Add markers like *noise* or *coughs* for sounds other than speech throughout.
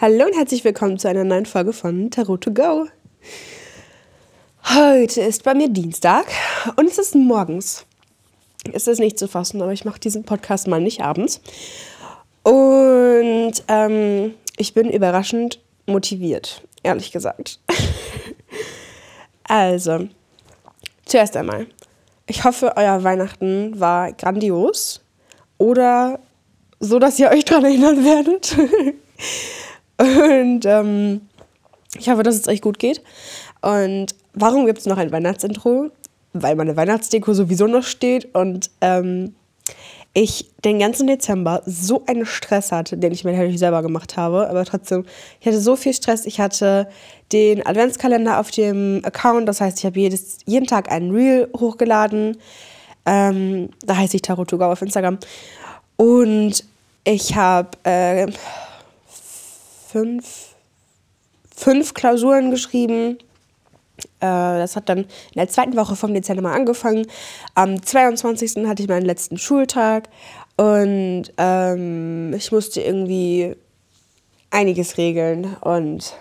Hallo und herzlich willkommen zu einer neuen Folge von Tarot to Go. Heute ist bei mir Dienstag und es ist morgens. Es ist nicht zu fassen, aber ich mache diesen Podcast mal nicht abends. Und ähm, ich bin überraschend motiviert, ehrlich gesagt. *laughs* also, zuerst einmal. Ich hoffe, euer Weihnachten war grandios oder so, dass ihr euch daran erinnern werdet. *laughs* Und ähm, ich hoffe, dass es euch gut geht. Und warum gibt es noch ein Weihnachtsintro? Weil meine Weihnachtsdeko sowieso noch steht und ähm, ich den ganzen Dezember so einen Stress hatte, den ich mir natürlich selber gemacht habe, aber trotzdem, ich hatte so viel Stress. Ich hatte den Adventskalender auf dem Account, das heißt, ich habe jeden Tag einen Reel hochgeladen. Ähm, da heiße ich Tarot auf Instagram. Und ich habe äh, fünf, fünf Klausuren geschrieben. Äh, das hat dann in der zweiten Woche vom Dezember angefangen. Am 22. hatte ich meinen letzten Schultag und ähm, ich musste irgendwie einiges regeln und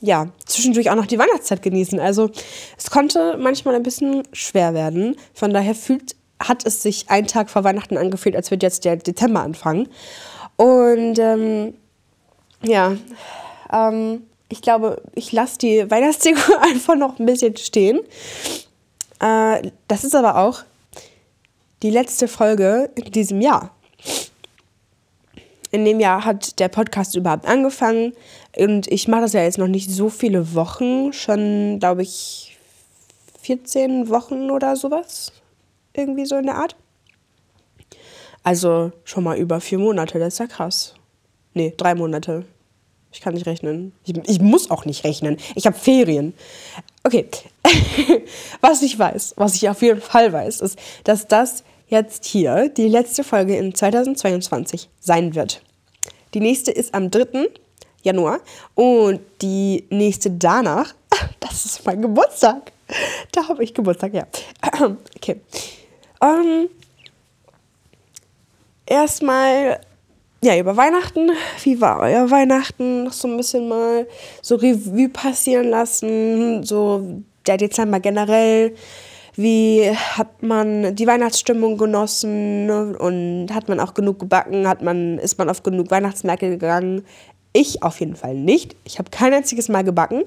ja, zwischendurch auch noch die Weihnachtszeit genießen. Also es konnte manchmal ein bisschen schwer werden. Von daher fühlt, hat es sich ein Tag vor Weihnachten angefühlt, als würde jetzt der Dezember anfangen. Und ähm, ja, ähm, ich glaube, ich lasse die Weihnachtsdeko *laughs* einfach noch ein bisschen stehen. Äh, das ist aber auch die letzte Folge in diesem Jahr. In dem Jahr hat der Podcast überhaupt angefangen und ich mache das ja jetzt noch nicht so viele Wochen, schon glaube ich 14 Wochen oder sowas, irgendwie so in der Art. Also schon mal über vier Monate, das ist ja krass. Nee, drei Monate. Ich kann nicht rechnen. Ich, ich muss auch nicht rechnen. Ich habe Ferien. Okay. *laughs* was ich weiß, was ich auf jeden Fall weiß, ist, dass das jetzt hier die letzte Folge in 2022 sein wird. Die nächste ist am 3. Januar und die nächste danach, *laughs* das ist mein Geburtstag. Da habe ich Geburtstag, ja. *clears throat* Okay. Um, ähm, erstmal ja, über Weihnachten. Wie war euer Weihnachten? Noch so ein bisschen mal so Revue passieren lassen. So der Dezember generell. Wie hat man die Weihnachtsstimmung genossen und hat man auch genug gebacken? Hat man, ist man auf genug Weihnachtsmärkte gegangen? Ich auf jeden Fall nicht. Ich habe kein einziges Mal gebacken.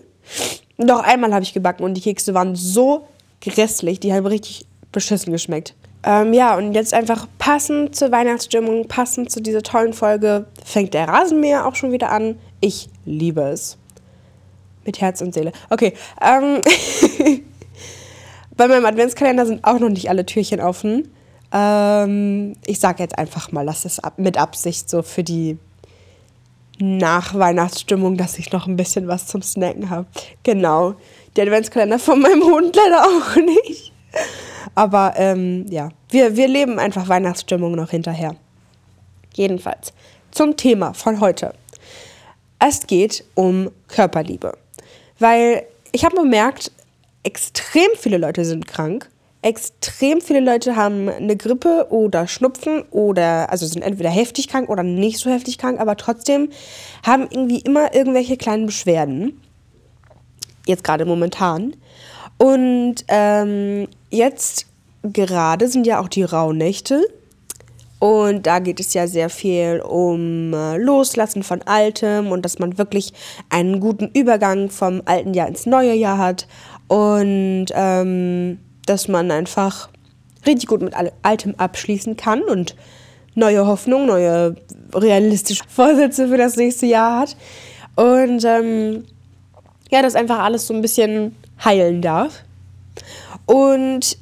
Doch einmal habe ich gebacken und die Kekse waren so grässlich. Die haben richtig beschissen geschmeckt. Ähm, ja, und jetzt einfach passend zur Weihnachtsstimmung, passend zu dieser tollen Folge, fängt der Rasenmäher auch schon wieder an. Ich liebe es. Mit Herz und Seele. Okay. Ähm *laughs* Bei meinem Adventskalender sind auch noch nicht alle Türchen offen. Ähm, ich sage jetzt einfach mal, lass es ab, mit Absicht so für die Nachweihnachtsstimmung, dass ich noch ein bisschen was zum Snacken habe. Genau. Der Adventskalender von meinem Hund leider *laughs* auch nicht. Aber ähm, ja, wir, wir leben einfach Weihnachtsstimmung noch hinterher. Jedenfalls zum Thema von heute. Es geht um Körperliebe. Weil ich habe bemerkt, extrem viele Leute sind krank. Extrem viele Leute haben eine Grippe oder Schnupfen oder also sind entweder heftig krank oder nicht so heftig krank, aber trotzdem haben irgendwie immer irgendwelche kleinen Beschwerden. Jetzt gerade momentan. Und ähm, jetzt gerade sind ja auch die Rauhnächte. Und da geht es ja sehr viel um äh, Loslassen von Altem und dass man wirklich einen guten Übergang vom alten Jahr ins neue Jahr hat. Und ähm, dass man einfach richtig gut mit Altem abschließen kann und neue Hoffnung, neue realistische *laughs* Vorsätze für das nächste Jahr hat. Und ähm, ja, das einfach alles so ein bisschen heilen darf. Und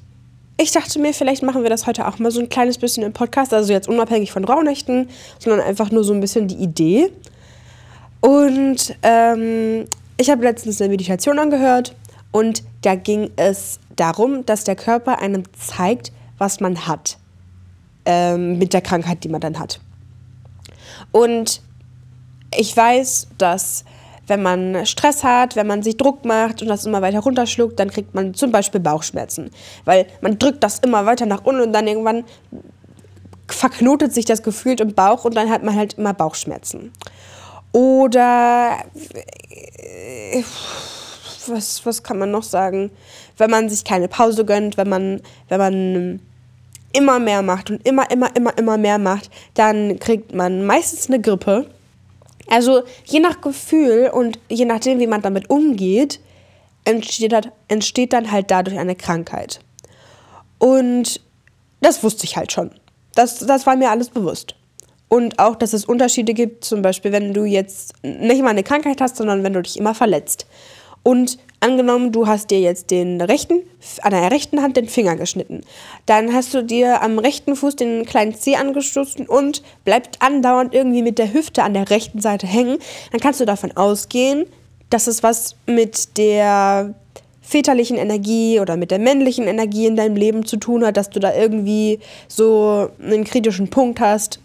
ich dachte mir, vielleicht machen wir das heute auch mal so ein kleines bisschen im Podcast, also jetzt unabhängig von Rauhnächten, sondern einfach nur so ein bisschen die Idee. Und ähm, ich habe letztens eine Meditation angehört und da ging es darum, dass der Körper einem zeigt, was man hat ähm, mit der Krankheit, die man dann hat. Und ich weiß, dass wenn man Stress hat, wenn man sich Druck macht und das immer weiter runterschluckt, dann kriegt man zum Beispiel Bauchschmerzen. Weil man drückt das immer weiter nach unten und dann irgendwann verknotet sich das gefühlt im Bauch und dann hat man halt immer Bauchschmerzen. Oder äh, was, was kann man noch sagen? Wenn man sich keine Pause gönnt, wenn man, wenn man immer mehr macht und immer, immer, immer, immer mehr macht, dann kriegt man meistens eine Grippe. Also je nach Gefühl und je nachdem, wie man damit umgeht, entsteht, entsteht dann halt dadurch eine Krankheit. Und das wusste ich halt schon. Das, das war mir alles bewusst. Und auch, dass es Unterschiede gibt, zum Beispiel, wenn du jetzt nicht mal eine Krankheit hast, sondern wenn du dich immer verletzt. Und angenommen, du hast dir jetzt den rechten, an der rechten Hand den Finger geschnitten. Dann hast du dir am rechten Fuß den kleinen Zeh angestoßen und bleibt andauernd irgendwie mit der Hüfte an der rechten Seite hängen. Dann kannst du davon ausgehen, dass es was mit der väterlichen Energie oder mit der männlichen Energie in deinem Leben zu tun hat, dass du da irgendwie so einen kritischen Punkt hast,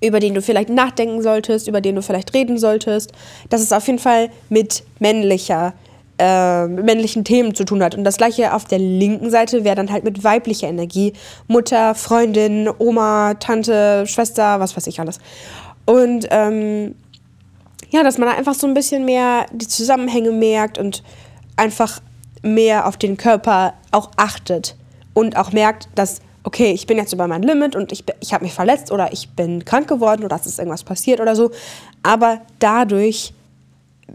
über den du vielleicht nachdenken solltest, über den du vielleicht reden solltest, dass es auf jeden Fall mit männlicher, äh, männlichen Themen zu tun hat. Und das gleiche auf der linken Seite wäre dann halt mit weiblicher Energie. Mutter, Freundin, Oma, Tante, Schwester, was weiß ich alles. Und ähm, ja, dass man einfach so ein bisschen mehr die Zusammenhänge merkt und einfach mehr auf den Körper auch achtet und auch merkt, dass, okay, ich bin jetzt über mein Limit und ich, ich habe mich verletzt oder ich bin krank geworden oder es ist irgendwas passiert oder so. Aber dadurch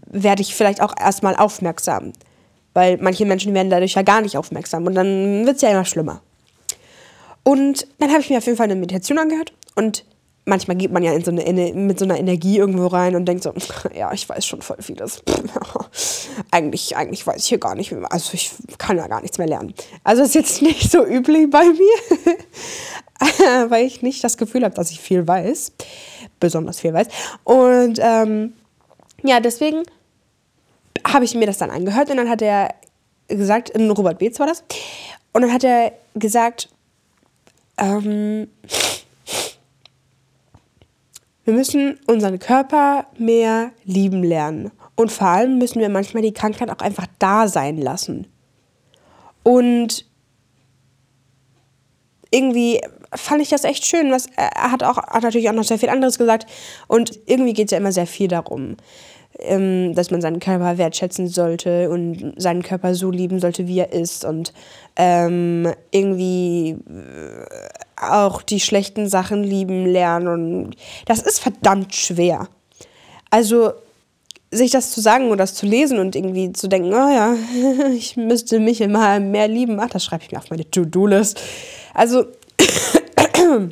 werde ich vielleicht auch erstmal aufmerksam. Weil manche Menschen werden dadurch ja gar nicht aufmerksam und dann wird es ja immer schlimmer. Und dann habe ich mir auf jeden Fall eine Meditation angehört und manchmal geht man ja so eine, mit so einer Energie irgendwo rein und denkt so, *laughs* ja, ich weiß schon voll vieles. *laughs* eigentlich, eigentlich weiß ich hier gar nicht, mehr. also ich kann ja gar nichts mehr lernen. Also ist jetzt *laughs* nicht so üblich bei mir, *laughs* weil ich nicht das Gefühl habe, dass ich viel weiß, besonders viel weiß. Und ähm, ja, deswegen habe ich mir das dann angehört und dann hat er gesagt, in Robert Beetz war das, und dann hat er gesagt, ähm, wir müssen unseren Körper mehr lieben lernen. Und vor allem müssen wir manchmal die Krankheit auch einfach da sein lassen. Und irgendwie fand ich das echt schön. Was, er hat auch hat natürlich auch noch sehr viel anderes gesagt. Und irgendwie geht es ja immer sehr viel darum, ähm, dass man seinen Körper wertschätzen sollte und seinen Körper so lieben sollte, wie er ist. Und ähm, irgendwie äh, auch die schlechten Sachen lieben lernen. Und das ist verdammt schwer. Also sich das zu sagen oder das zu lesen und irgendwie zu denken, oh ja, *laughs* ich müsste mich immer mehr lieben, ach, das schreibe ich mir auf meine To-Do-List. Also, *clears throat*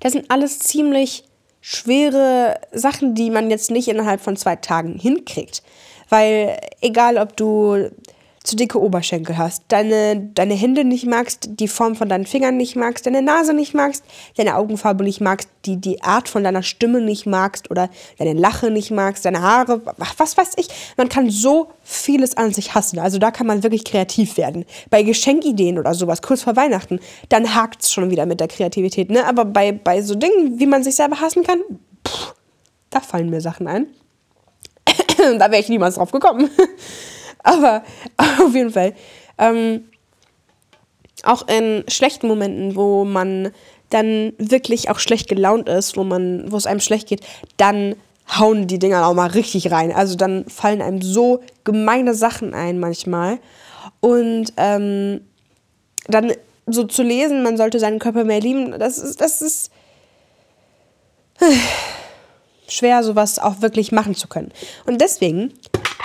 das sind alles ziemlich schwere Sachen, die man jetzt nicht innerhalb von zwei Tagen hinkriegt. Weil egal, ob du zu dicke Oberschenkel hast, deine, deine Hände nicht magst, die Form von deinen Fingern nicht magst, deine Nase nicht magst, deine Augenfarbe nicht magst, die, die Art von deiner Stimme nicht magst oder deine Lache nicht magst, deine Haare, was weiß ich. Man kann so vieles an sich hassen. Also da kann man wirklich kreativ werden. Bei Geschenkideen oder sowas, kurz vor Weihnachten, dann hakt es schon wieder mit der Kreativität. Ne? Aber bei, bei so Dingen, wie man sich selber hassen kann, pff, da fallen mir Sachen ein. *coughs* da wäre ich niemals drauf gekommen. *laughs* Aber *laughs* auf jeden Fall. Ähm, auch in schlechten Momenten, wo man dann wirklich auch schlecht gelaunt ist, wo man, wo es einem schlecht geht, dann hauen die Dinger auch mal richtig rein. Also dann fallen einem so gemeine Sachen ein manchmal. Und ähm, dann so zu lesen, man sollte seinen Körper mehr lieben, das ist, das ist *sighs* schwer, sowas auch wirklich machen zu können. Und deswegen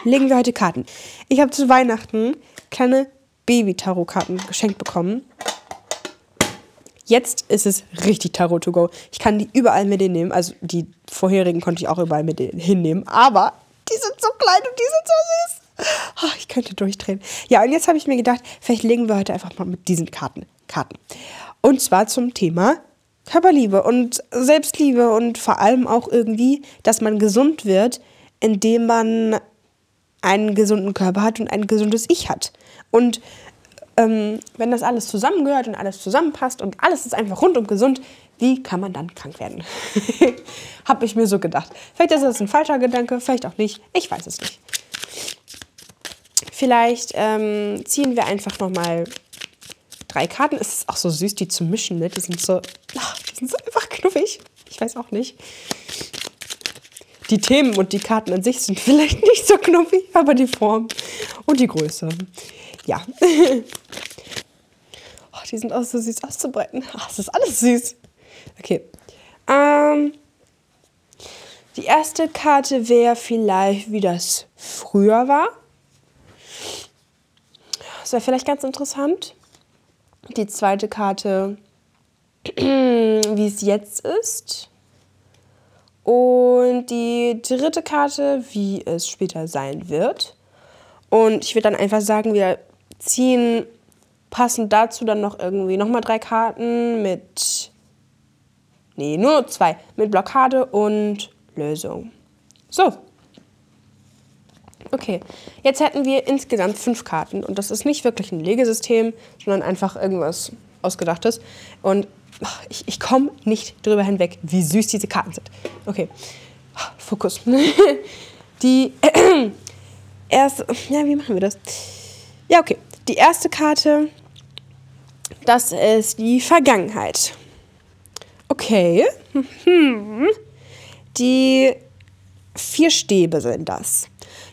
legen wir heute Karten. Ich habe zu Weihnachten kleine Baby-Tarot-Karten geschenkt bekommen. Jetzt ist es richtig Tarot to go. Ich kann die überall mit hinnehmen. Also die vorherigen konnte ich auch überall mit hinnehmen. Aber die sind so klein und die sind so süß. Oh, ich könnte durchdrehen. Ja, und jetzt habe ich mir gedacht, vielleicht legen wir heute einfach mal mit diesen Karten. Karten. Und zwar zum Thema Körperliebe und Selbstliebe und vor allem auch irgendwie, dass man gesund wird, indem man einen gesunden Körper hat und ein gesundes Ich hat. Und ähm, wenn das alles zusammengehört und alles zusammenpasst und alles ist einfach rundum gesund, wie kann man dann krank werden? *laughs* Habe ich mir so gedacht. Vielleicht ist das ein falscher Gedanke, vielleicht auch nicht. Ich weiß es nicht. Vielleicht ähm, ziehen wir einfach noch mal drei Karten. Es ist auch so süß, die zu mischen. Ne? Die sind so, ach, die sind so einfach knuffig. Ich weiß auch nicht. Die Themen und die Karten an sich sind *laughs* vielleicht nicht so knuffig, aber die Form und die Größe. Ja. *laughs* oh, die sind auch so süß auszubreiten. Ach, das ist alles süß. Okay. Ähm, die erste Karte wäre vielleicht, wie das früher war. Das wäre vielleicht ganz interessant. Die zweite Karte, *clears throat* wie es jetzt ist. Und die dritte Karte, wie es später sein wird. Und ich würde dann einfach sagen, wir ziehen passend dazu dann noch irgendwie nochmal drei Karten mit. Nee, nur zwei. Mit Blockade und Lösung. So. Okay, jetzt hätten wir insgesamt fünf Karten und das ist nicht wirklich ein Legesystem, sondern einfach irgendwas Ausgedachtes. Und ich, ich komme nicht drüber hinweg, wie süß diese Karten sind. Okay, Fokus. *laughs* Die äh, *clears throat* erste, ja, wie machen wir das? Ja, okay. Die erste Karte, das ist die Vergangenheit. Okay. Hm. Die vier Stäbe sind das.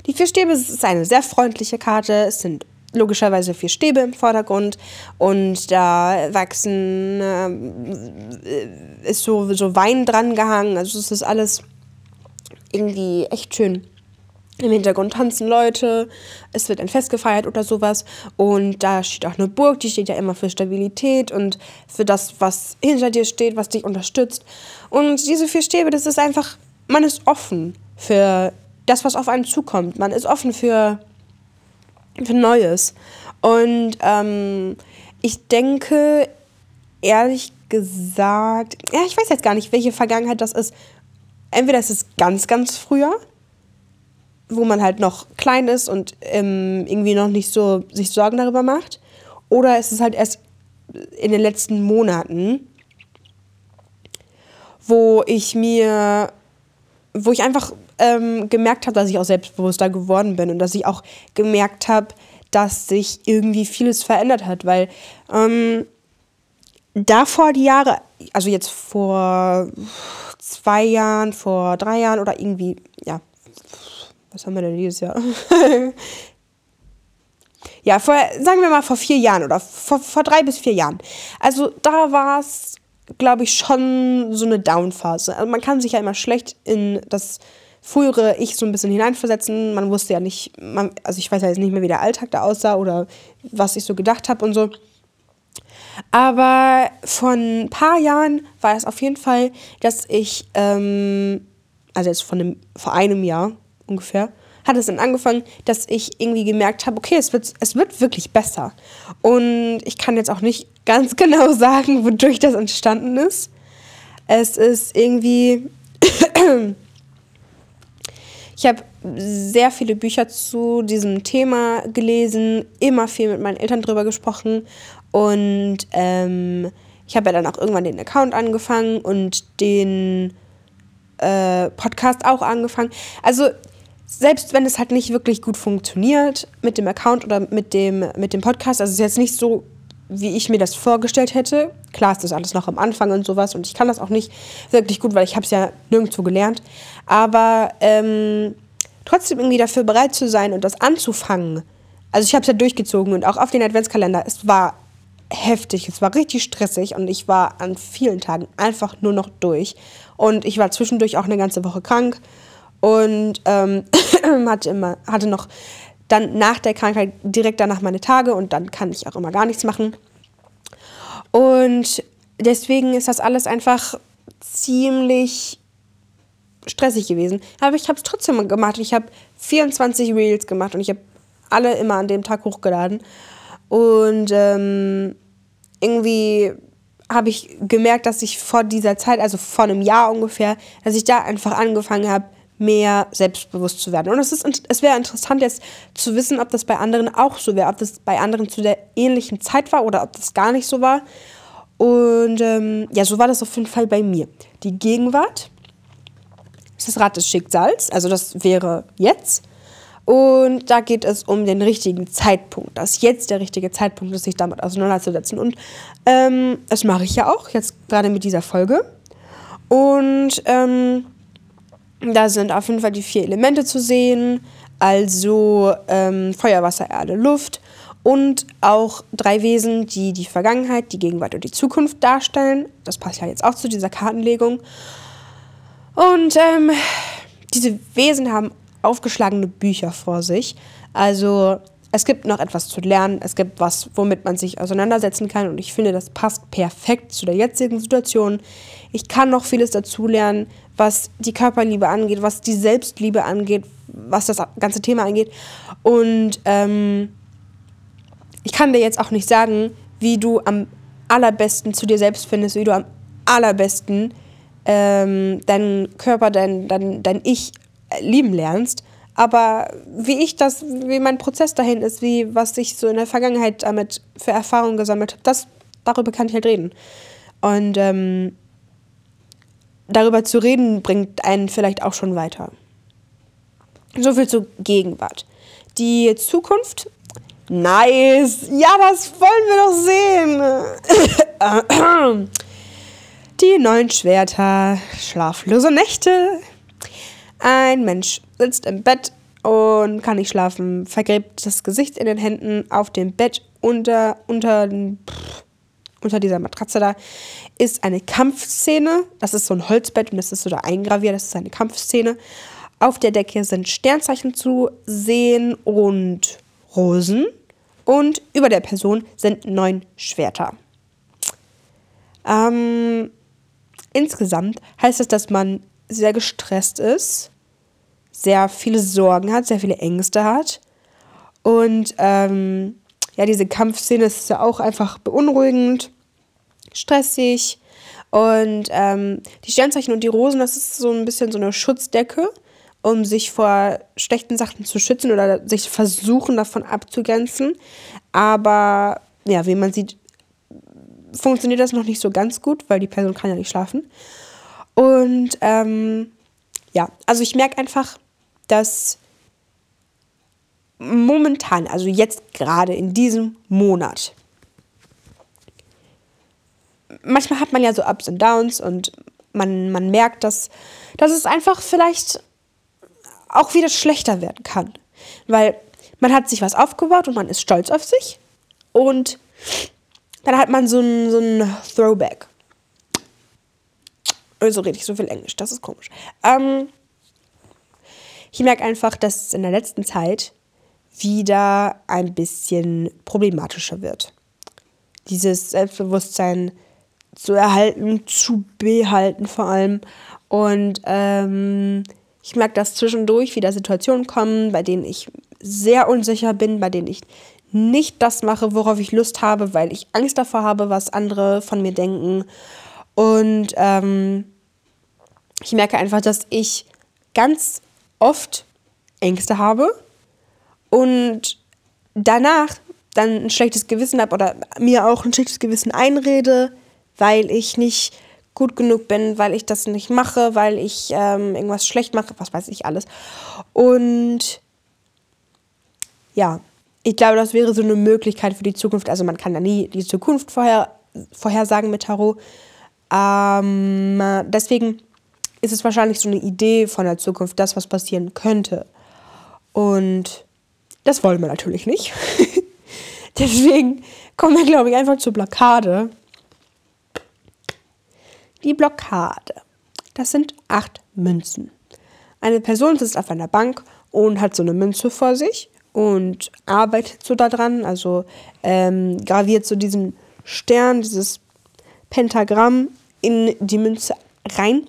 Die vier Stäbe ist eine sehr freundliche Karte. Es sind logischerweise vier Stäbe im Vordergrund und da wachsen, äh, ist so, so Wein dran gehangen. Also es ist alles irgendwie echt schön. Im Hintergrund tanzen Leute, es wird ein Fest gefeiert oder sowas. Und da steht auch eine Burg, die steht ja immer für Stabilität und für das, was hinter dir steht, was dich unterstützt. Und diese vier Stäbe, das ist einfach, man ist offen für das, was auf einen zukommt. Man ist offen für, für Neues. Und ähm, ich denke, ehrlich gesagt, ja, ich weiß jetzt gar nicht, welche Vergangenheit das ist. Entweder ist es ganz, ganz früher, wo man halt noch klein ist und ähm, irgendwie noch nicht so sich Sorgen darüber macht. Oder ist es halt erst in den letzten Monaten, wo ich mir, wo ich einfach ähm, gemerkt habe, dass ich auch selbstbewusster geworden bin und dass ich auch gemerkt habe, dass sich irgendwie vieles verändert hat, weil ähm, davor die Jahre, also jetzt vor zwei Jahren, vor drei Jahren oder irgendwie, ja, was haben wir denn dieses Jahr? *laughs* ja, vor, sagen wir mal vor vier Jahren oder vor, vor drei bis vier Jahren. Also da war es, glaube ich, schon so eine Downphase. Also man kann sich ja immer schlecht in das frühere Ich so ein bisschen hineinversetzen. Man wusste ja nicht, man, also ich weiß ja jetzt nicht mehr, wie der Alltag da aussah oder was ich so gedacht habe und so. Aber vor ein paar Jahren war es auf jeden Fall, dass ich, ähm, also jetzt von einem, vor einem Jahr ungefähr, hat es dann angefangen, dass ich irgendwie gemerkt habe, okay, es wird, es wird wirklich besser. Und ich kann jetzt auch nicht *laughs* ganz genau sagen, wodurch das entstanden ist. Es ist irgendwie *clears throat* ich habe sehr viele Bücher zu diesem Thema gelesen, immer viel mit meinen Eltern drüber gesprochen und ähm, ich habe ja dann auch irgendwann den Account angefangen und den äh, Podcast auch angefangen. Also selbst wenn es halt nicht wirklich gut funktioniert mit dem Account oder mit dem, mit dem Podcast, also es ist jetzt nicht so, wie ich mir das vorgestellt hätte. Klar ist das alles noch am Anfang und sowas und ich kann das auch nicht wirklich gut, weil ich habe es ja nirgendwo gelernt. Aber ähm, trotzdem irgendwie dafür bereit zu sein und das anzufangen. Also ich habe es ja durchgezogen und auch auf den Adventskalender. Es war heftig, es war richtig stressig und ich war an vielen Tagen einfach nur noch durch. Und ich war zwischendurch auch eine ganze Woche krank und ähm, *clears throat* hatte, immer, hatte noch dann nach der Krankheit direkt danach meine Tage und dann kann ich auch immer gar nichts machen. Und deswegen ist das alles einfach ziemlich stressig gewesen. Aber ich habe es trotzdem gemacht. Ich habe 24 Reels gemacht und ich habe alle immer an dem Tag hochgeladen. Und ähm, irgendwie habe ich gemerkt, dass ich vor dieser Zeit, also vor einem Jahr ungefähr, dass ich da einfach angefangen habe, mehr selbstbewusst zu werden. Und es, es wäre interessant jetzt zu wissen, ob das bei anderen auch so wäre, ob das bei anderen zu der ähnlichen Zeit war oder ob das gar nicht so war. Und ähm, ja, so war das auf jeden Fall bei mir. Die Gegenwart ist das Rad des Schicksals, also das wäre jetzt. Und da geht es um den richtigen Zeitpunkt, dass jetzt der richtige Zeitpunkt ist, sich damit auseinanderzusetzen. Und ähm, das mache ich ja auch, jetzt gerade mit dieser Folge. Und ähm, Da sind auf jeden Fall die vier Elemente zu sehen, also ähm, Feuer, Wasser, Erde, Luft und auch drei Wesen, die die Vergangenheit, die Gegenwart und die Zukunft darstellen. Das passt ja jetzt auch zu dieser Kartenlegung. Und ähm, diese Wesen haben aufgeschlagene Bücher vor sich. Also es gibt noch etwas zu lernen, es gibt was, womit man sich auseinandersetzen kann und ich finde, das passt perfekt zu der jetzigen Situation. Ich kann noch vieles dazu lernen, was die Körperliebe angeht, was die Selbstliebe angeht, was das ganze Thema angeht. Und ähm, ich kann dir jetzt auch nicht sagen, wie du am allerbesten zu dir selbst findest, wie du am allerbesten ähm, deinen Körper, dein, dein, dein Ich lieben lernst. Aber wie ich das, wie mein Prozess dahin ist, wie was ich so in der Vergangenheit damit für Erfahrungen gesammelt habe, das, darüber kann ich halt reden. Und ähm, darüber zu reden, bringt einen vielleicht auch schon weiter. So viel zur Gegenwart. Die Zukunft, nice. Ja, das wollen wir doch sehen. *coughs* Die neuen Schwerter, schlaflose Nächte, ein Mensch sitzt im Bett und kann nicht schlafen, vergräbt das Gesicht in den Händen auf dem Bett unter, unter, unter dieser Matratze da ist eine Kampfszene. Das ist so ein Holzbett und das ist so da eingraviert, das ist eine Kampfszene. Auf der Decke sind Sternzeichen zu sehen und Rosen. Und über der Person sind neun Schwerter. Ähm, insgesamt heißt es, dass man sehr gestresst ist, sehr viele Sorgen hat, sehr viele Ängste hat. Und ähm, ja, diese Kampfszene ist ja auch einfach beunruhigend, stressig. Und ähm, die Sternzeichen und die Rosen, das ist so ein bisschen so eine Schutzdecke, um sich vor schlechten Sachen zu schützen oder sich versuchen davon abzugrenzen. Aber ja, wie man sieht, funktioniert das noch nicht so ganz gut, weil die Person kann ja nicht schlafen. Und ähm, ja, also ich merke einfach, dass momentan, also jetzt gerade in diesem Monat, manchmal hat man ja so Ups und Downs und man, man merkt, dass, dass es einfach vielleicht auch wieder schlechter werden kann. Weil man hat sich was aufgebaut und man ist stolz auf sich und dann hat man so ein, so ein Throwback. Also rede ich so viel Englisch, das ist komisch. Ähm, ich merke einfach, dass es in der letzten Zeit wieder ein bisschen problematischer wird. Dieses Selbstbewusstsein zu erhalten, zu behalten vor allem. Und ähm, ich merke, dass zwischendurch wieder Situationen kommen, bei denen ich sehr unsicher bin, bei denen ich nicht das mache, worauf ich Lust habe, weil ich Angst davor habe, was andere von mir denken. Und ähm, ich merke einfach, dass ich ganz oft Ängste habe und danach dann ein schlechtes Gewissen habe oder mir auch ein schlechtes Gewissen einrede, weil ich nicht gut genug bin, weil ich das nicht mache, weil ich ähm, irgendwas schlecht mache, was weiß ich alles. Und ja, ich glaube, das wäre so eine Möglichkeit für die Zukunft. Also man kann da nie die Zukunft vorher, vorhersagen mit Tarot. Ähm, deswegen ist es wahrscheinlich so eine Idee von der Zukunft, das, was passieren könnte. Und das wollen wir natürlich nicht. *laughs* Deswegen kommen wir, glaube ich, einfach zur Blockade. Die Blockade. Das sind acht Münzen. Eine Person sitzt auf einer Bank und hat so eine Münze vor sich und arbeitet so daran, also ähm, graviert so diesen Stern, dieses Pentagramm in die Münze rein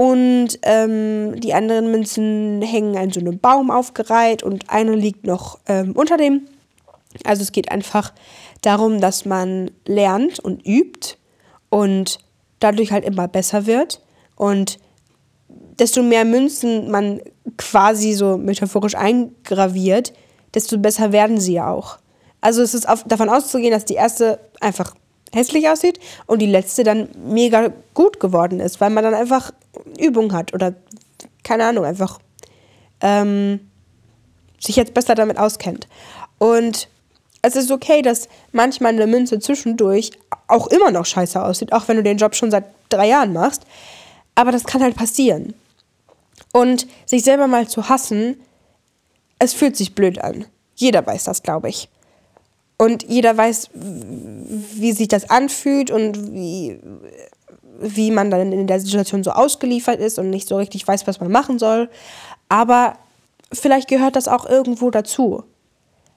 und ähm, die anderen Münzen hängen an so einem Baum aufgereiht und eine liegt noch ähm, unter dem. Also es geht einfach darum, dass man lernt und übt und dadurch halt immer besser wird. Und desto mehr Münzen man quasi so metaphorisch eingraviert, desto besser werden sie ja auch. Also es ist auf, davon auszugehen, dass die erste einfach hässlich aussieht und die letzte dann mega gut geworden ist, weil man dann einfach Übung hat oder keine Ahnung, einfach ähm, sich jetzt besser damit auskennt. Und es ist okay, dass manchmal eine Münze zwischendurch auch immer noch scheiße aussieht, auch wenn du den Job schon seit drei Jahren machst. Aber das kann halt passieren. Und sich selber mal zu hassen, es fühlt sich blöd an. Jeder weiß das, glaube ich. Und jeder weiß, wie sich das anfühlt und wie, wie man dann in der Situation so ausgeliefert ist und nicht so richtig weiß, was man machen soll. Aber vielleicht gehört das auch irgendwo dazu.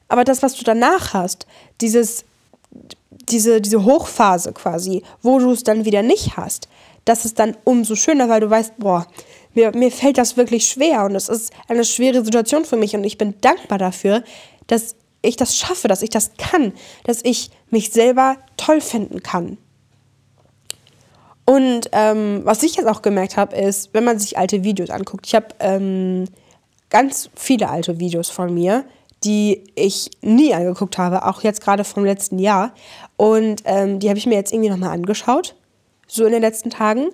Aber das, was du danach hast, dieses, diese, diese Hochphase quasi, wo du es dann wieder nicht hast, das ist dann umso schöner, weil du weißt, boah, mir, mir fällt das wirklich schwer und es ist eine schwere Situation für mich und ich bin dankbar dafür, dass ich das schaffe, dass ich das kann, dass ich mich selber toll finden kann. Und ähm, was ich jetzt auch gemerkt habe, ist, wenn man sich alte Videos anguckt, ich habe ähm, ganz viele alte Videos von mir, die ich nie angeguckt habe, auch jetzt gerade vom letzten Jahr. Und ähm, die habe ich mir jetzt irgendwie nochmal angeschaut, so in den letzten Tagen.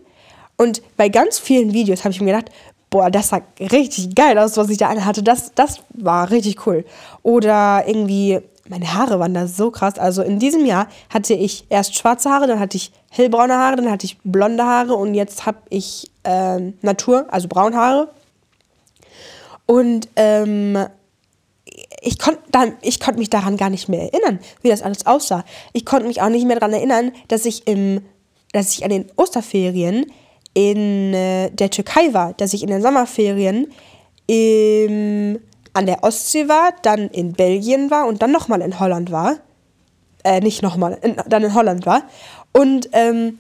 Und bei ganz vielen Videos habe ich mir gedacht, boah, das sah richtig geil aus, was ich da anhatte. Das, das war richtig cool. Oder irgendwie, meine Haare waren da so krass. Also in diesem Jahr hatte ich erst schwarze Haare, dann hatte ich hellbraune Haare, dann hatte ich blonde Haare und jetzt habe ich ähm, Natur, also Braunhaare. Und ähm, ich konnte konnt mich daran gar nicht mehr erinnern, wie das alles aussah. Ich konnte mich auch nicht mehr daran erinnern, dass ich, im, dass ich an den Osterferien in äh, der Türkei war, dass ich in den Sommerferien im, an der Ostsee war, dann in Belgien war und dann nochmal in Holland war. Äh, nicht nochmal, dann in Holland war. Und ähm,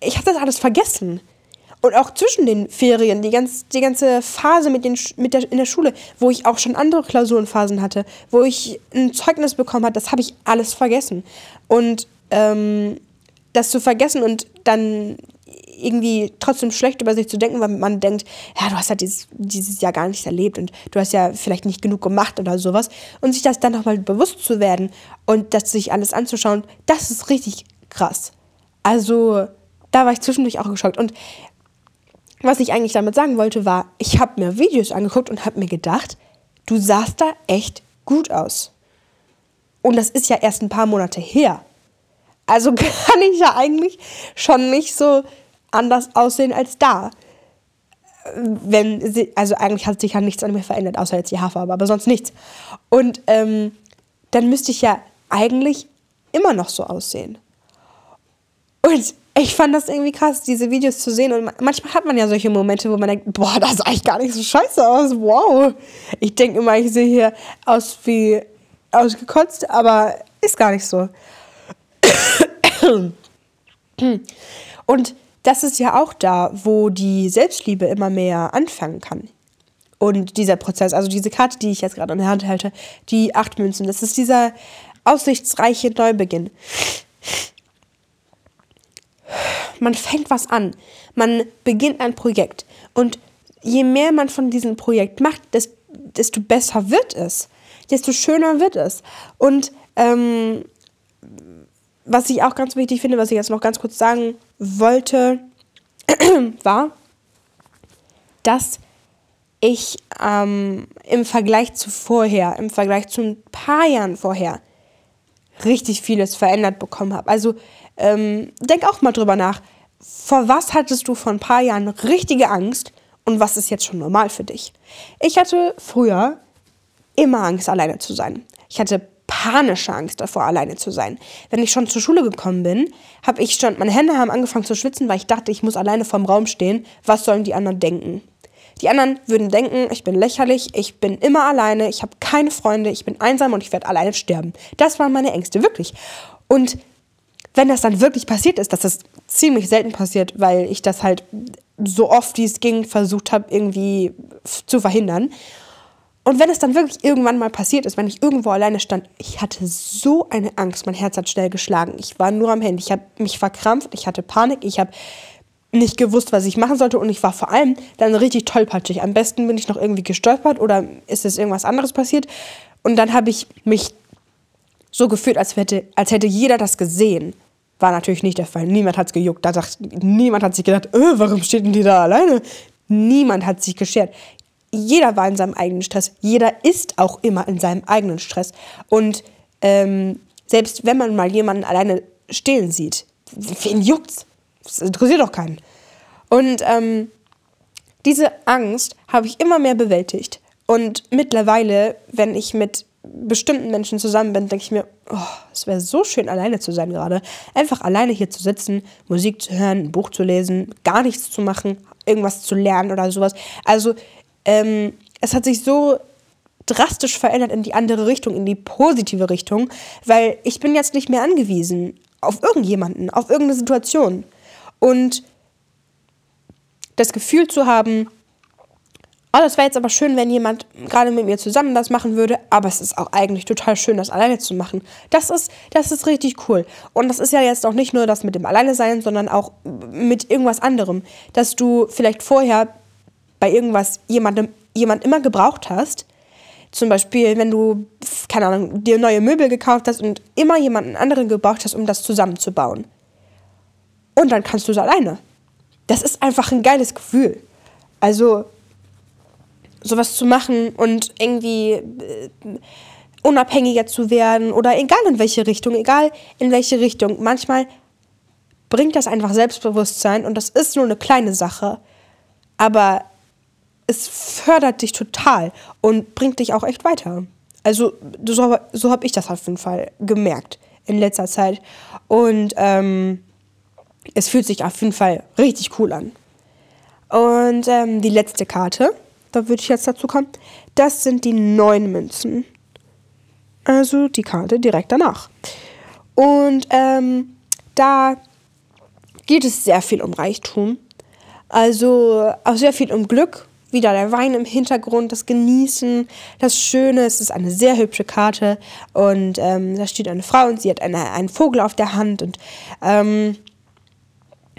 ich habe das alles vergessen. Und auch zwischen den Ferien, die, ganz, die ganze Phase mit den, mit der, in der Schule, wo ich auch schon andere Klausurenphasen hatte, wo ich ein Zeugnis bekommen habe, das habe ich alles vergessen. Und ähm, das zu vergessen und dann irgendwie trotzdem schlecht über sich zu denken, weil man denkt, ja, du hast ja halt dieses, dieses Jahr gar nichts erlebt und du hast ja vielleicht nicht genug gemacht oder sowas. Und sich das dann nochmal bewusst zu werden und das sich alles anzuschauen, das ist richtig krass. Also, da war ich zwischendurch auch geschockt. Und was ich eigentlich damit sagen wollte, war, ich habe mir Videos angeguckt und habe mir gedacht, du sahst da echt gut aus. Und das ist ja erst ein paar Monate her. Also *laughs* kann ich ja eigentlich schon nicht so anders aussehen als da. Wenn sie, also eigentlich hat sich ja nichts an mir verändert, außer jetzt die Haarfarbe, aber sonst nichts. Und ähm, dann müsste ich ja eigentlich immer noch so aussehen. Und ich fand das irgendwie krass, diese Videos zu sehen. Und manchmal hat man ja solche Momente, wo man denkt, boah, das sah eigentlich gar nicht so scheiße aus. Wow. Ich denke immer, ich sehe hier aus wie ausgekotzt, aber ist gar nicht so. *coughs* Und das ist ja auch da, wo die Selbstliebe immer mehr anfangen kann. Und dieser Prozess, also diese Karte, die ich jetzt gerade in der Hand halte, die acht Münzen, das ist dieser aussichtsreiche Neubeginn. Man fängt was an, man beginnt ein Projekt und je mehr man von diesem Projekt macht, desto besser wird es, desto schöner wird es. Und ähm, was ich auch ganz wichtig finde, was ich jetzt noch ganz kurz sagen wollte, *clears throat* war, dass ich ähm, im Vergleich zu vorher, im Vergleich zu ein paar Jahren vorher, richtig vieles verändert bekommen habe. Also ähm, denk auch mal drüber nach. Vor was hattest du vor ein paar Jahren richtige Angst und was ist jetzt schon normal für dich? Ich hatte früher immer Angst, alleine zu sein. Ich hatte panische Angst davor, alleine zu sein. Wenn ich schon zur Schule gekommen bin, habe ich schon, meine Hände haben angefangen zu schwitzen, weil ich dachte, ich muss alleine vorm Raum stehen. Was sollen die anderen denken? Die anderen würden denken, ich bin lächerlich, ich bin immer alleine, ich habe keine Freunde, ich bin einsam und ich werde alleine sterben. Das waren meine Ängste, wirklich. Und wenn das dann wirklich passiert ist, dass das ziemlich selten passiert, weil ich das halt so oft wie es ging versucht habe, irgendwie zu verhindern. Und wenn es dann wirklich irgendwann mal passiert ist, wenn ich irgendwo alleine stand, ich hatte so eine Angst, mein Herz hat schnell geschlagen. Ich war nur am Handy, ich habe mich verkrampft, ich hatte Panik, ich habe nicht gewusst, was ich machen sollte und ich war vor allem dann richtig tollpatschig. Am besten bin ich noch irgendwie gestolpert oder ist es irgendwas anderes passiert und dann habe ich mich so gefühlt, als hätte, als hätte jeder das gesehen. War natürlich nicht der Fall. Niemand hat es gejuckt. Da dacht, niemand hat sich gedacht, äh, warum steht denn die da alleine? Niemand hat sich geschert jeder war in seinem eigenen Stress. Jeder ist auch immer in seinem eigenen Stress. Und ähm, selbst wenn man mal jemanden alleine stehlen sieht, wen juckt's? Das interessiert doch keinen. Und ähm, diese Angst habe ich immer mehr bewältigt. Und mittlerweile, wenn ich mit bestimmten Menschen zusammen bin, denke ich mir, oh, es wäre so schön, alleine zu sein gerade. Einfach alleine hier zu sitzen, Musik zu hören, ein Buch zu lesen, gar nichts zu machen, irgendwas zu lernen oder sowas. Also, ähm, es hat sich so drastisch verändert in die andere Richtung, in die positive Richtung, weil ich bin jetzt nicht mehr angewiesen auf irgendjemanden, auf irgendeine Situation. Und das Gefühl zu haben, oh, das wäre jetzt aber schön, wenn jemand gerade mit mir zusammen das machen würde, aber es ist auch eigentlich total schön, das alleine zu machen. Das ist, das ist richtig cool. Und das ist ja jetzt auch nicht nur das mit dem Alleine sein, sondern auch mit irgendwas anderem. Dass du vielleicht vorher bei irgendwas jemandem, jemand immer gebraucht hast. Zum Beispiel, wenn du, keine Ahnung, dir neue Möbel gekauft hast und immer jemanden anderen gebraucht hast, um das zusammenzubauen. Und dann kannst du es alleine. Das ist einfach ein geiles Gefühl. Also, sowas zu machen und irgendwie äh, unabhängiger zu werden oder egal in welche Richtung, egal in welche Richtung. Manchmal bringt das einfach Selbstbewusstsein und das ist nur eine kleine Sache, aber es fördert dich total und bringt dich auch echt weiter. Also so, so habe ich das auf jeden Fall gemerkt in letzter Zeit und ähm, es fühlt sich auf jeden Fall richtig cool an. Und ähm, die letzte Karte da würde ich jetzt dazu kommen, das sind die neun Münzen. Also die Karte direkt danach. Und ähm, da geht es sehr viel um Reichtum. Also auch sehr viel um Glück. Wieder der Wein im Hintergrund, das Genießen, das Schöne. Es ist eine sehr hübsche Karte. Und ähm, da steht eine Frau und sie hat eine, einen Vogel auf der Hand. Und ähm,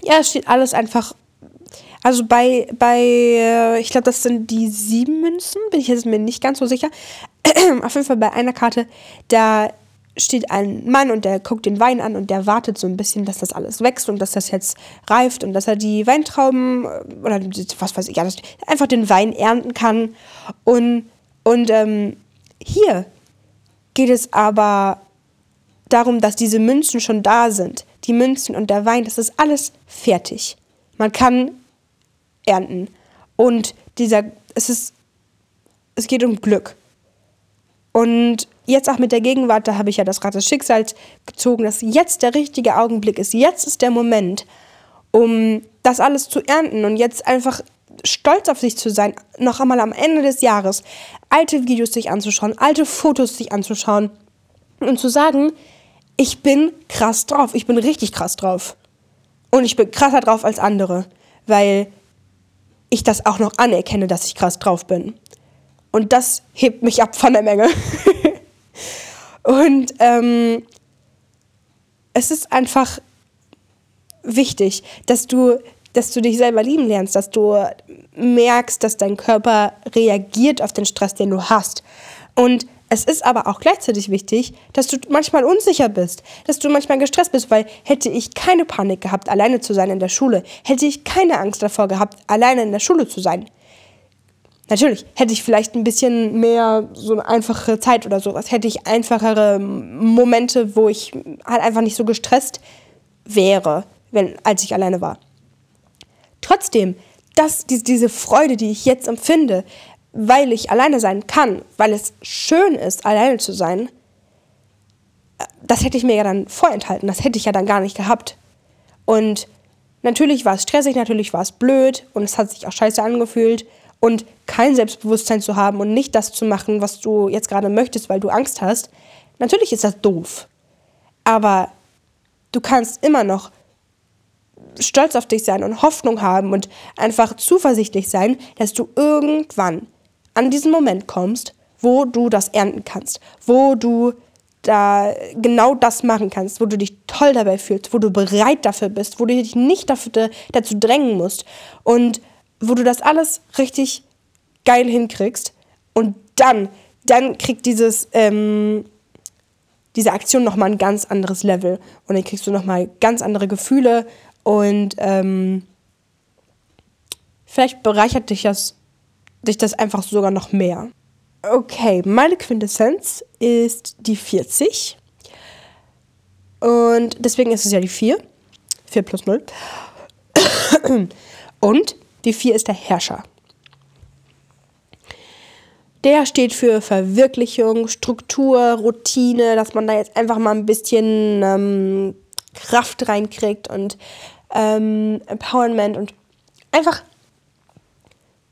ja, es steht alles einfach also bei, bei äh, ich glaube, das sind die sieben Münzen, bin ich jetzt mir nicht ganz so sicher. *clears throat* Auf jeden Fall bei einer Karte, da steht ein Mann und der guckt den Wein an und der wartet so ein bisschen, dass das alles wächst und dass das jetzt reift und dass er die Weintrauben äh, oder was weiß ich, ja, einfach den Wein ernten kann. Und, und ähm, hier geht es aber darum, dass diese Münzen schon da sind. Die Münzen und der Wein, das ist alles fertig. Man kann ernten. Und dieser, es ist, es geht um Glück. Und jetzt auch mit der Gegenwart, da habe ich ja das Rad des Schicksals gezogen, dass jetzt der richtige Augenblick ist. Jetzt ist der Moment, um das alles zu ernten und jetzt einfach stolz auf sich zu sein, noch einmal am Ende des Jahres alte Videos sich anzuschauen, alte Fotos sich anzuschauen und zu sagen, ich bin krass drauf, ich bin richtig krass drauf. Und ich bin krasser drauf als andere, weil ich das auch noch anerkenne, dass ich krass drauf bin. Und das hebt mich ab von der Menge. *laughs* und ähm, es ist einfach wichtig, dass du, dass du dich selber lieben lernst, dass du merkst, dass dein Körper reagiert auf den Stress, den du hast. Und es ist aber auch gleichzeitig wichtig, dass du manchmal unsicher bist, dass du manchmal gestresst bist, weil hätte ich keine Panik gehabt, alleine zu sein in der Schule, hätte ich keine Angst davor gehabt, alleine in der Schule zu sein. Natürlich, hätte ich vielleicht ein bisschen mehr so eine einfache Zeit oder sowas, hätte ich einfachere Momente, wo ich halt einfach nicht so gestresst wäre, wenn, als ich alleine war. Trotzdem, das, diese Freude, die ich jetzt empfinde, weil ich alleine sein kann, weil es schön ist, alleine zu sein, das hätte ich mir ja dann vorenthalten, das hätte ich ja dann gar nicht gehabt. Und natürlich war es stressig, natürlich war es blöd und es hat sich auch scheiße angefühlt und kein Selbstbewusstsein zu haben und nicht das zu machen, was du jetzt gerade möchtest, weil du Angst hast, natürlich ist das doof. Aber du kannst immer noch stolz auf dich sein und Hoffnung haben und einfach zuversichtlich sein, dass du irgendwann an diesen Moment kommst, wo du das ernten kannst, wo du da genau das machen kannst, wo du dich toll dabei fühlst, wo du bereit dafür bist, wo du dich nicht dafür, dazu drängen musst und wo du das alles richtig geil hinkriegst und dann, dann kriegt dieses, ähm, diese Aktion nochmal ein ganz anderes Level und dann kriegst du nochmal ganz andere Gefühle und ähm, vielleicht bereichert dich das dich das einfach sogar noch mehr. Okay, meine Quintessenz ist die 40. Und deswegen ist es ja die 4. 4 plus 0. *coughs* Und Die 4 ist der Herrscher. Der steht für Verwirklichung, Struktur, Routine, dass man da jetzt einfach mal ein bisschen ähm, Kraft reinkriegt und ähm, Empowerment und einfach,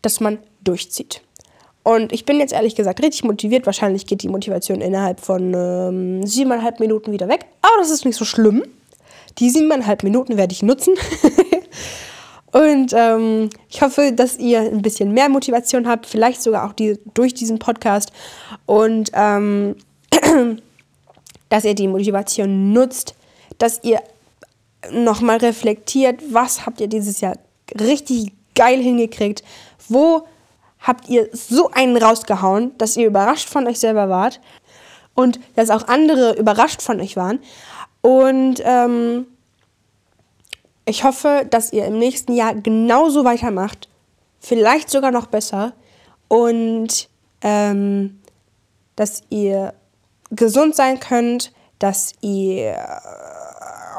dass man durchzieht. Und ich bin jetzt ehrlich gesagt richtig motiviert. Wahrscheinlich geht die Motivation innerhalb von ähm, siebeneinhalb Minuten wieder weg. Aber das ist nicht so schlimm. Die siebeneinhalb Minuten werde ich nutzen. *laughs* Und ähm, ich hoffe, dass ihr ein bisschen mehr Motivation habt, vielleicht sogar auch die, durch diesen Podcast. Und ähm, *clears throat* dass ihr die Motivation nutzt, dass ihr nochmal reflektiert, was habt ihr dieses Jahr richtig geil hingekriegt, wo habt ihr so einen rausgehauen, dass ihr überrascht von euch selber wart und dass auch andere überrascht von euch waren. Und ähm, ich hoffe, dass ihr im nächsten Jahr genauso weitermacht, vielleicht sogar noch besser und ähm, dass ihr gesund sein könnt, dass ihr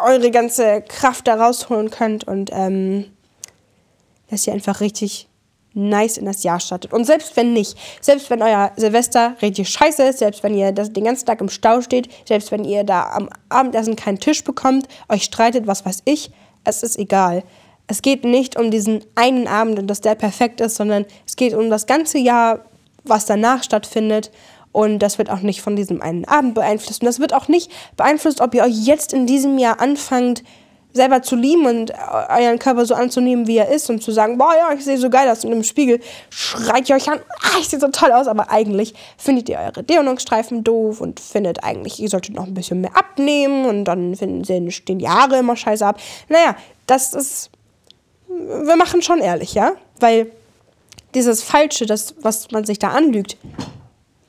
eure ganze Kraft da rausholen könnt und ähm, dass ihr einfach richtig nice in das Jahr startet. Und selbst wenn nicht, selbst wenn euer Silvester richtig scheiße ist, selbst wenn ihr das, den ganzen Tag im Stau steht, selbst wenn ihr da am Abendessen keinen Tisch bekommt, euch streitet, was weiß ich, es ist egal. Es geht nicht um diesen einen Abend und dass der perfekt ist, sondern es geht um das ganze Jahr, was danach stattfindet. Und das wird auch nicht von diesem einen Abend beeinflusst. Und das wird auch nicht beeinflusst, ob ihr euch jetzt in diesem Jahr anfangt, selber zu lieben und euren Körper so anzunehmen, wie er ist und zu sagen, boah, ja, ich sehe so geil aus und im Spiegel schreit ihr euch an, ah, ich sehe so toll aus, aber eigentlich findet ihr eure Dehnungsstreifen doof und findet eigentlich, ihr solltet noch ein bisschen mehr abnehmen und dann finden sie stehen die Haare immer scheiße ab. Naja, das ist, wir machen schon ehrlich, ja, weil dieses Falsche, das, was man sich da anlügt,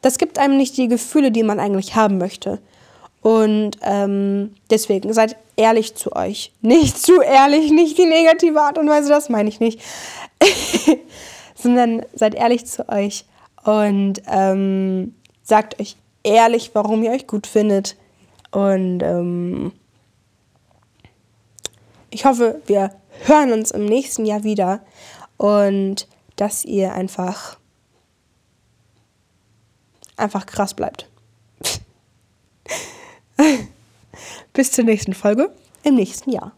das gibt einem nicht die Gefühle, die man eigentlich haben möchte. Und ähm, deswegen seid ehrlich zu euch. *laughs* Nicht zu ehrlich, nicht die negative Art und Weise, das meine ich nicht. *laughs* Sondern seid ehrlich zu euch und ähm, sagt euch ehrlich, warum ihr euch gut findet. Und ähm, ich hoffe, wir hören uns im nächsten Jahr wieder und dass ihr einfach einfach krass bleibt. *laughs* Bis zur nächsten Folge im nächsten Jahr.